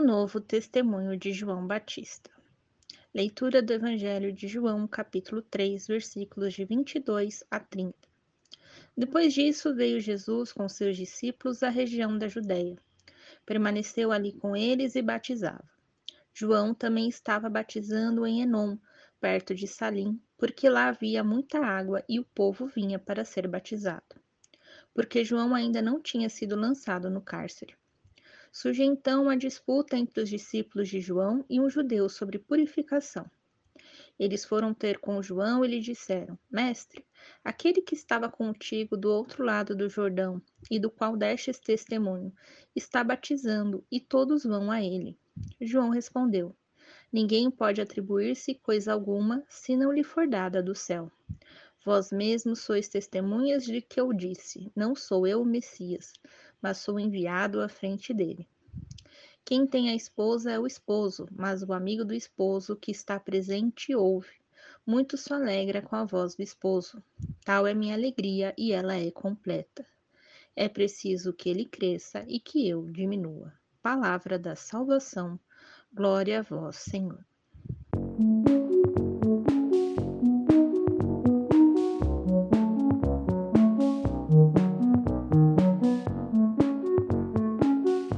Novo testemunho de João Batista. Leitura do Evangelho de João, capítulo 3, versículos de 22 a 30. Depois disso, veio Jesus com seus discípulos à região da Judéia. Permaneceu ali com eles e batizava. João também estava batizando em Enom, perto de Salim, porque lá havia muita água e o povo vinha para ser batizado. Porque João ainda não tinha sido lançado no cárcere. Surge então uma disputa entre os discípulos de João e um judeu sobre purificação. Eles foram ter com João e lhe disseram: Mestre, aquele que estava contigo do outro lado do Jordão e do qual destes testemunho, está batizando e todos vão a ele. João respondeu: Ninguém pode atribuir-se coisa alguma se não lhe for dada do céu. Vós mesmos sois testemunhas de que eu disse: Não sou eu o Messias, mas sou enviado à frente dele. Quem tem a esposa é o esposo, mas o amigo do esposo que está presente ouve. Muito se alegra com a voz do esposo. Tal é minha alegria e ela é completa. É preciso que ele cresça e que eu diminua. Palavra da salvação. Glória a vós, Senhor.